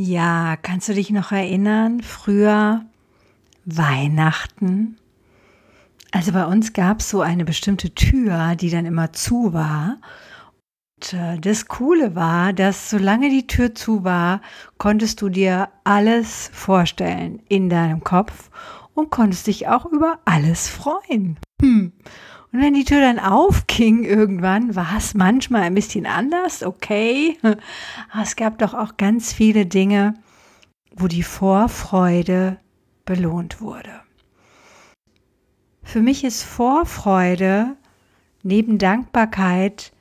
Ja, kannst du dich noch erinnern? Früher Weihnachten. Also bei uns gab es so eine bestimmte Tür, die dann immer zu war. Und äh, das Coole war, dass solange die Tür zu war, konntest du dir alles vorstellen in deinem Kopf und konntest dich auch über alles freuen. Hm. Und wenn die Tür dann aufging irgendwann, war es manchmal ein bisschen anders, okay. Aber es gab doch auch ganz viele Dinge, wo die Vorfreude belohnt wurde. Für mich ist Vorfreude neben Dankbarkeit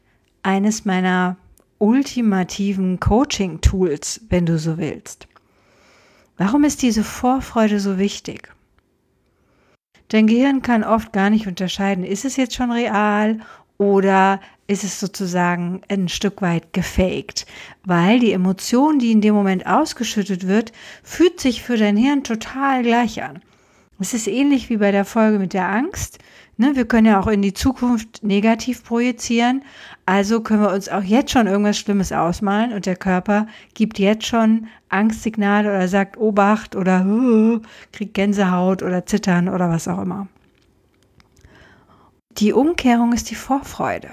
eines meiner ultimativen Coaching-Tools, wenn du so willst. Warum ist diese Vorfreude so wichtig? Dein Gehirn kann oft gar nicht unterscheiden, ist es jetzt schon real oder ist es sozusagen ein Stück weit gefaked, weil die Emotion, die in dem Moment ausgeschüttet wird, fühlt sich für dein Hirn total gleich an. Es ist ähnlich wie bei der Folge mit der Angst. Ne, wir können ja auch in die Zukunft negativ projizieren. Also können wir uns auch jetzt schon irgendwas Schlimmes ausmalen und der Körper gibt jetzt schon Angstsignale oder sagt Obacht oder uh, kriegt Gänsehaut oder Zittern oder was auch immer. Die Umkehrung ist die Vorfreude.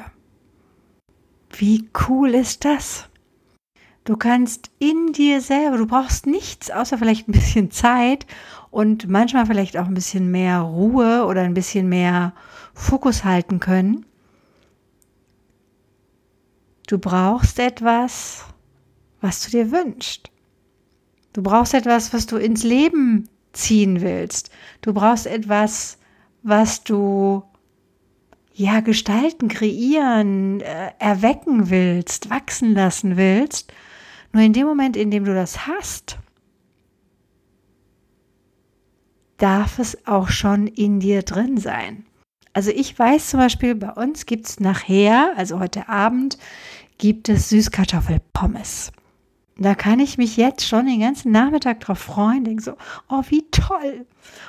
Wie cool ist das? Du kannst in dir selber, du brauchst nichts außer vielleicht ein bisschen Zeit und manchmal vielleicht auch ein bisschen mehr Ruhe oder ein bisschen mehr Fokus halten können. Du brauchst etwas, was du dir wünschst. Du brauchst etwas, was du ins Leben ziehen willst. Du brauchst etwas, was du ja gestalten, kreieren, äh, erwecken willst, wachsen lassen willst. Nur in dem Moment, in dem du das hast, darf es auch schon in dir drin sein. Also ich weiß zum Beispiel, bei uns gibt es nachher, also heute Abend, gibt es Süßkartoffelpommes. Da kann ich mich jetzt schon den ganzen Nachmittag drauf freuen, denke so, oh, wie toll.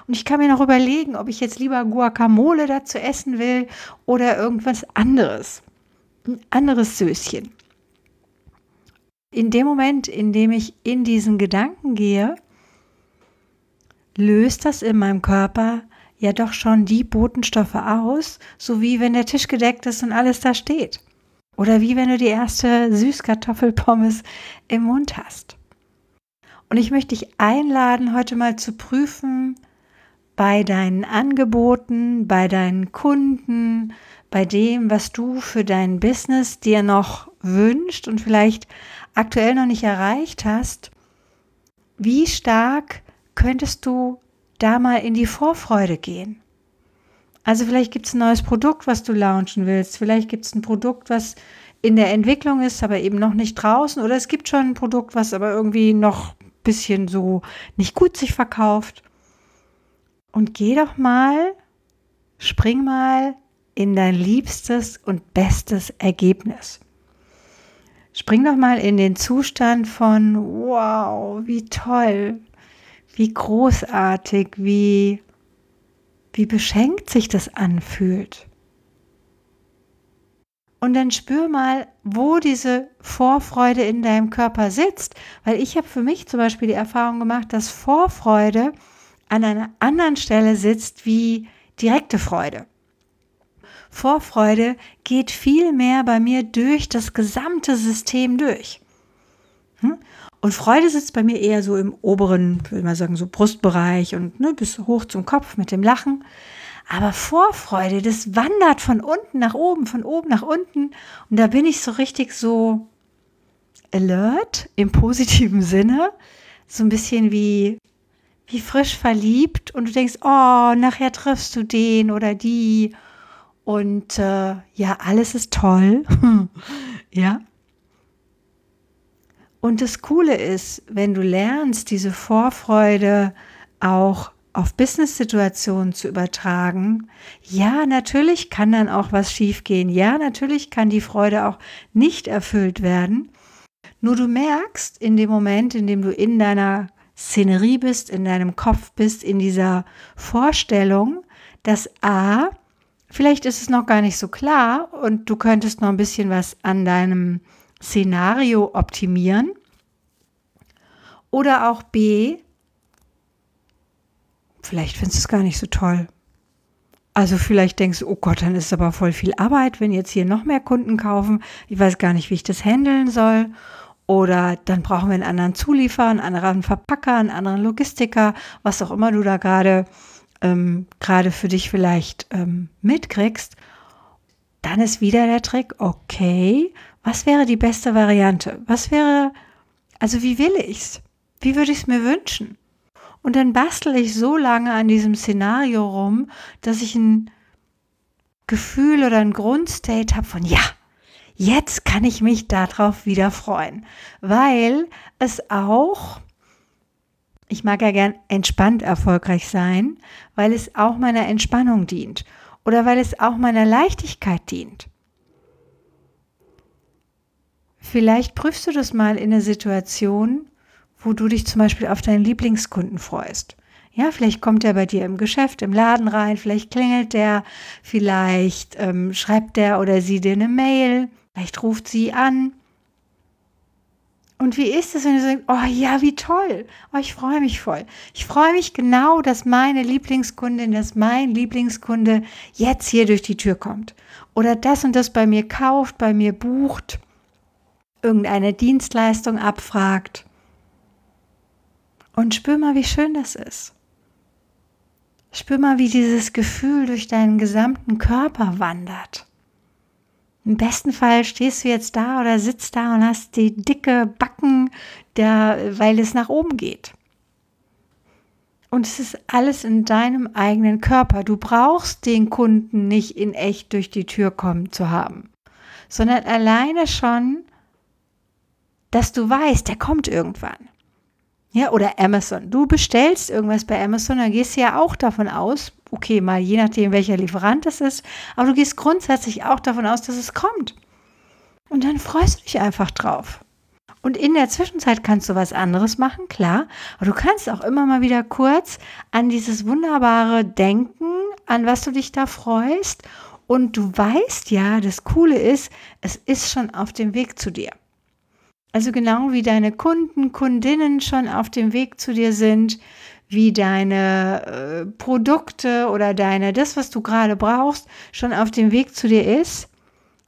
Und ich kann mir noch überlegen, ob ich jetzt lieber Guacamole dazu essen will oder irgendwas anderes. Ein anderes Söschen. In dem Moment, in dem ich in diesen Gedanken gehe, löst das in meinem Körper ja doch schon die Botenstoffe aus, so wie wenn der Tisch gedeckt ist und alles da steht. Oder wie wenn du die erste Süßkartoffelpommes im Mund hast. Und ich möchte dich einladen, heute mal zu prüfen, bei deinen Angeboten, bei deinen Kunden, bei dem, was du für dein Business dir noch wünscht und vielleicht aktuell noch nicht erreicht hast, wie stark könntest du da mal in die Vorfreude gehen. Also vielleicht gibt es ein neues Produkt, was du launchen willst. Vielleicht gibt es ein Produkt, was in der Entwicklung ist, aber eben noch nicht draußen. Oder es gibt schon ein Produkt, was aber irgendwie noch ein bisschen so nicht gut sich verkauft. Und geh doch mal, spring mal in dein liebstes und bestes Ergebnis. Spring doch mal in den Zustand von, wow, wie toll, wie großartig, wie, wie beschenkt sich das anfühlt. Und dann spür mal, wo diese Vorfreude in deinem Körper sitzt. Weil ich habe für mich zum Beispiel die Erfahrung gemacht, dass Vorfreude an einer anderen Stelle sitzt wie direkte Freude. Vorfreude geht viel mehr bei mir durch das gesamte System durch. Hm? Und Freude sitzt bei mir eher so im oberen, würde man sagen, so Brustbereich und ne, bis hoch zum Kopf mit dem Lachen. Aber Vorfreude, das wandert von unten nach oben, von oben nach unten. Und da bin ich so richtig so alert im positiven Sinne. So ein bisschen wie, wie frisch verliebt. Und du denkst, oh, nachher triffst du den oder die. Und äh, ja, alles ist toll. ja. Und das Coole ist, wenn du lernst, diese Vorfreude auch auf Business-Situationen zu übertragen, ja, natürlich kann dann auch was schiefgehen. Ja, natürlich kann die Freude auch nicht erfüllt werden. Nur du merkst in dem Moment, in dem du in deiner Szenerie bist, in deinem Kopf bist, in dieser Vorstellung, dass A, vielleicht ist es noch gar nicht so klar und du könntest noch ein bisschen was an deinem Szenario optimieren. Oder auch B, vielleicht findest du es gar nicht so toll. Also vielleicht denkst du, oh Gott, dann ist es aber voll viel Arbeit, wenn jetzt hier noch mehr Kunden kaufen. Ich weiß gar nicht, wie ich das handeln soll. Oder dann brauchen wir einen anderen Zulieferer, einen anderen Verpacker, einen anderen Logistiker, was auch immer du da gerade ähm, gerade für dich vielleicht ähm, mitkriegst. Dann ist wieder der Trick, okay, was wäre die beste Variante? Was wäre, also wie will ich's? Wie würde ich es mir wünschen? Und dann bastel ich so lange an diesem Szenario rum, dass ich ein Gefühl oder ein Grundstate habe von ja, jetzt kann ich mich darauf wieder freuen, weil es auch, ich mag ja gern entspannt erfolgreich sein, weil es auch meiner Entspannung dient oder weil es auch meiner Leichtigkeit dient. Vielleicht prüfst du das mal in einer Situation, wo du dich zum Beispiel auf deinen Lieblingskunden freust. Ja, vielleicht kommt er bei dir im Geschäft, im Laden rein, vielleicht klingelt der, vielleicht ähm, schreibt der oder sie dir eine Mail, vielleicht ruft sie an. Und wie ist es, wenn du sagst, oh ja, wie toll, oh, ich freue mich voll. Ich freue mich genau, dass meine Lieblingskundin, dass mein Lieblingskunde jetzt hier durch die Tür kommt. Oder das und das bei mir kauft, bei mir bucht, irgendeine Dienstleistung abfragt. Und spür mal, wie schön das ist. Spür mal, wie dieses Gefühl durch deinen gesamten Körper wandert. Im besten Fall stehst du jetzt da oder sitzt da und hast die dicke Backen, der, weil es nach oben geht. Und es ist alles in deinem eigenen Körper. Du brauchst den Kunden nicht in echt durch die Tür kommen zu haben, sondern alleine schon, dass du weißt, der kommt irgendwann. Ja, oder Amazon. Du bestellst irgendwas bei Amazon, dann gehst du ja auch davon aus, okay, mal je nachdem, welcher Lieferant es ist, aber du gehst grundsätzlich auch davon aus, dass es kommt. Und dann freust du dich einfach drauf. Und in der Zwischenzeit kannst du was anderes machen, klar, aber du kannst auch immer mal wieder kurz an dieses wunderbare Denken, an was du dich da freust. Und du weißt ja, das Coole ist, es ist schon auf dem Weg zu dir. Also genau wie deine Kunden, Kundinnen schon auf dem Weg zu dir sind, wie deine äh, Produkte oder deine, das, was du gerade brauchst, schon auf dem Weg zu dir ist,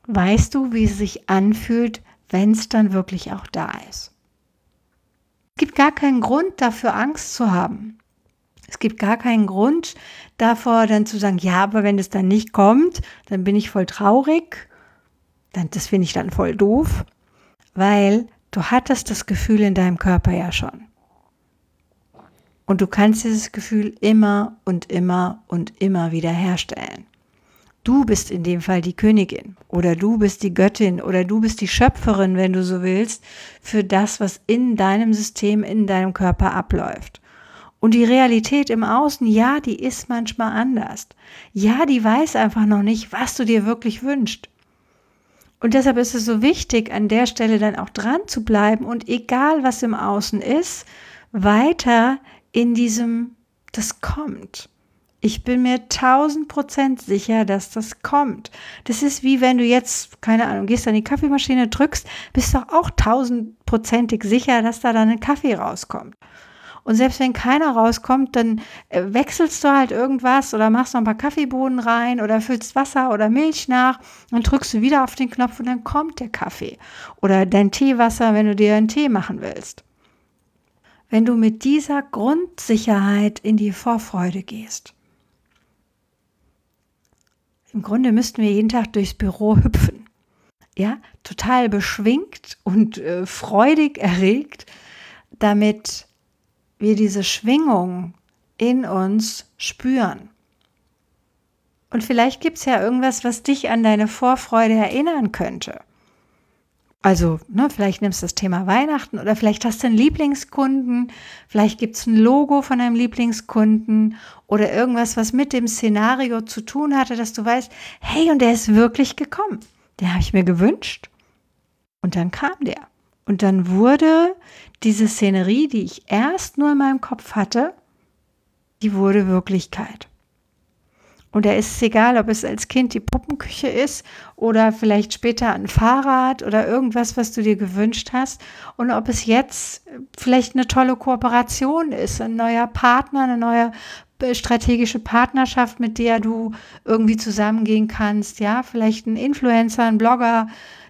weißt du, wie es sich anfühlt, wenn es dann wirklich auch da ist. Es gibt gar keinen Grund dafür, Angst zu haben. Es gibt gar keinen Grund davor, dann zu sagen, ja, aber wenn es dann nicht kommt, dann bin ich voll traurig. Dann, das finde ich dann voll doof, weil Du hattest das Gefühl in deinem Körper ja schon. Und du kannst dieses Gefühl immer und immer und immer wieder herstellen. Du bist in dem Fall die Königin oder du bist die Göttin oder du bist die Schöpferin, wenn du so willst, für das, was in deinem System, in deinem Körper abläuft. Und die Realität im Außen, ja, die ist manchmal anders. Ja, die weiß einfach noch nicht, was du dir wirklich wünschst. Und deshalb ist es so wichtig, an der Stelle dann auch dran zu bleiben und egal was im Außen ist, weiter in diesem, das kommt. Ich bin mir tausend Prozent sicher, dass das kommt. Das ist wie wenn du jetzt, keine Ahnung, gehst an die Kaffeemaschine, drückst, bist du auch tausendprozentig sicher, dass da dann ein Kaffee rauskommt. Und selbst wenn keiner rauskommt, dann äh, wechselst du halt irgendwas oder machst noch ein paar Kaffeebohnen rein oder füllst Wasser oder Milch nach. Dann drückst du wieder auf den Knopf und dann kommt der Kaffee. Oder dein Teewasser, wenn du dir einen Tee machen willst. Wenn du mit dieser Grundsicherheit in die Vorfreude gehst. Im Grunde müssten wir jeden Tag durchs Büro hüpfen. Ja, total beschwingt und äh, freudig erregt, damit wir diese Schwingung in uns spüren. Und vielleicht gibt es ja irgendwas, was dich an deine Vorfreude erinnern könnte. Also, ne, vielleicht nimmst du das Thema Weihnachten oder vielleicht hast du einen Lieblingskunden, vielleicht gibt es ein Logo von einem Lieblingskunden oder irgendwas, was mit dem Szenario zu tun hatte, dass du weißt, hey, und der ist wirklich gekommen. Den habe ich mir gewünscht. Und dann kam der. Und dann wurde diese Szenerie, die ich erst nur in meinem Kopf hatte, die wurde Wirklichkeit. Und da ist es egal, ob es als Kind die Puppenküche ist oder vielleicht später ein Fahrrad oder irgendwas, was du dir gewünscht hast. Und ob es jetzt vielleicht eine tolle Kooperation ist, ein neuer Partner, eine neue äh, strategische Partnerschaft, mit der du irgendwie zusammengehen kannst. Ja, vielleicht ein Influencer, ein Blogger,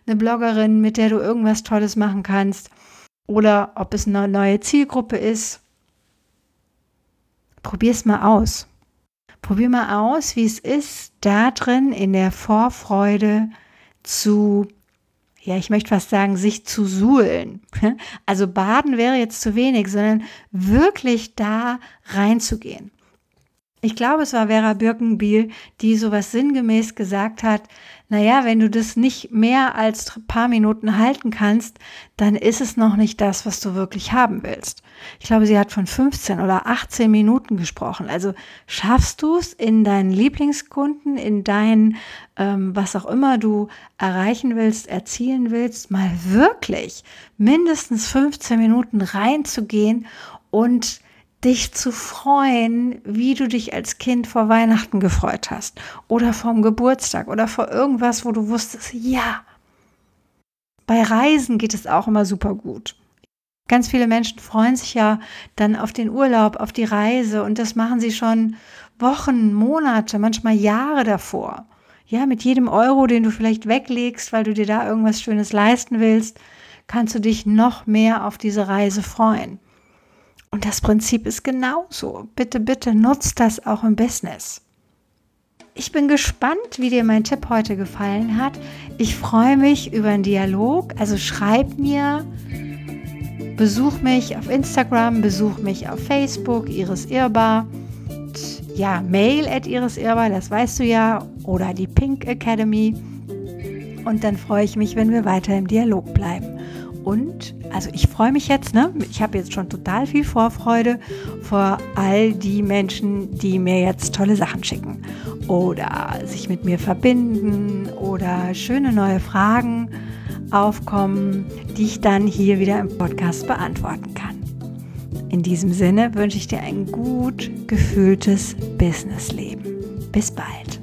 eine Bloggerin, mit der du irgendwas Tolles machen kannst. Oder ob es eine neue Zielgruppe ist. Probier es mal aus. Probier mal aus, wie es ist, da drin in der Vorfreude zu, ja, ich möchte fast sagen, sich zu suhlen. Also baden wäre jetzt zu wenig, sondern wirklich da reinzugehen. Ich glaube, es war Vera Birkenbiel, die sowas sinngemäß gesagt hat, naja, wenn du das nicht mehr als paar Minuten halten kannst, dann ist es noch nicht das, was du wirklich haben willst. Ich glaube, sie hat von 15 oder 18 Minuten gesprochen. Also schaffst du es in deinen Lieblingskunden, in dein, ähm, was auch immer du erreichen willst, erzielen willst, mal wirklich mindestens 15 Minuten reinzugehen und dich zu freuen, wie du dich als Kind vor Weihnachten gefreut hast oder vorm Geburtstag oder vor irgendwas, wo du wusstest, ja. Bei Reisen geht es auch immer super gut. Ganz viele Menschen freuen sich ja dann auf den Urlaub, auf die Reise und das machen sie schon Wochen, Monate, manchmal Jahre davor. Ja, mit jedem Euro, den du vielleicht weglegst, weil du dir da irgendwas Schönes leisten willst, kannst du dich noch mehr auf diese Reise freuen. Und das Prinzip ist genauso. Bitte, bitte nutzt das auch im Business. Ich bin gespannt, wie dir mein Tipp heute gefallen hat. Ich freue mich über einen Dialog. Also schreib mir, besuch mich auf Instagram, besuch mich auf Facebook, Iris Irbar. Ja, Mail at Iris Irbar, das weißt du ja, oder die Pink Academy. Und dann freue ich mich, wenn wir weiter im Dialog bleiben. Und also ich freue mich jetzt, ne? Ich habe jetzt schon total viel Vorfreude vor all die Menschen, die mir jetzt tolle Sachen schicken oder sich mit mir verbinden oder schöne neue Fragen aufkommen, die ich dann hier wieder im Podcast beantworten kann. In diesem Sinne wünsche ich dir ein gut gefühltes Businessleben. Bis bald.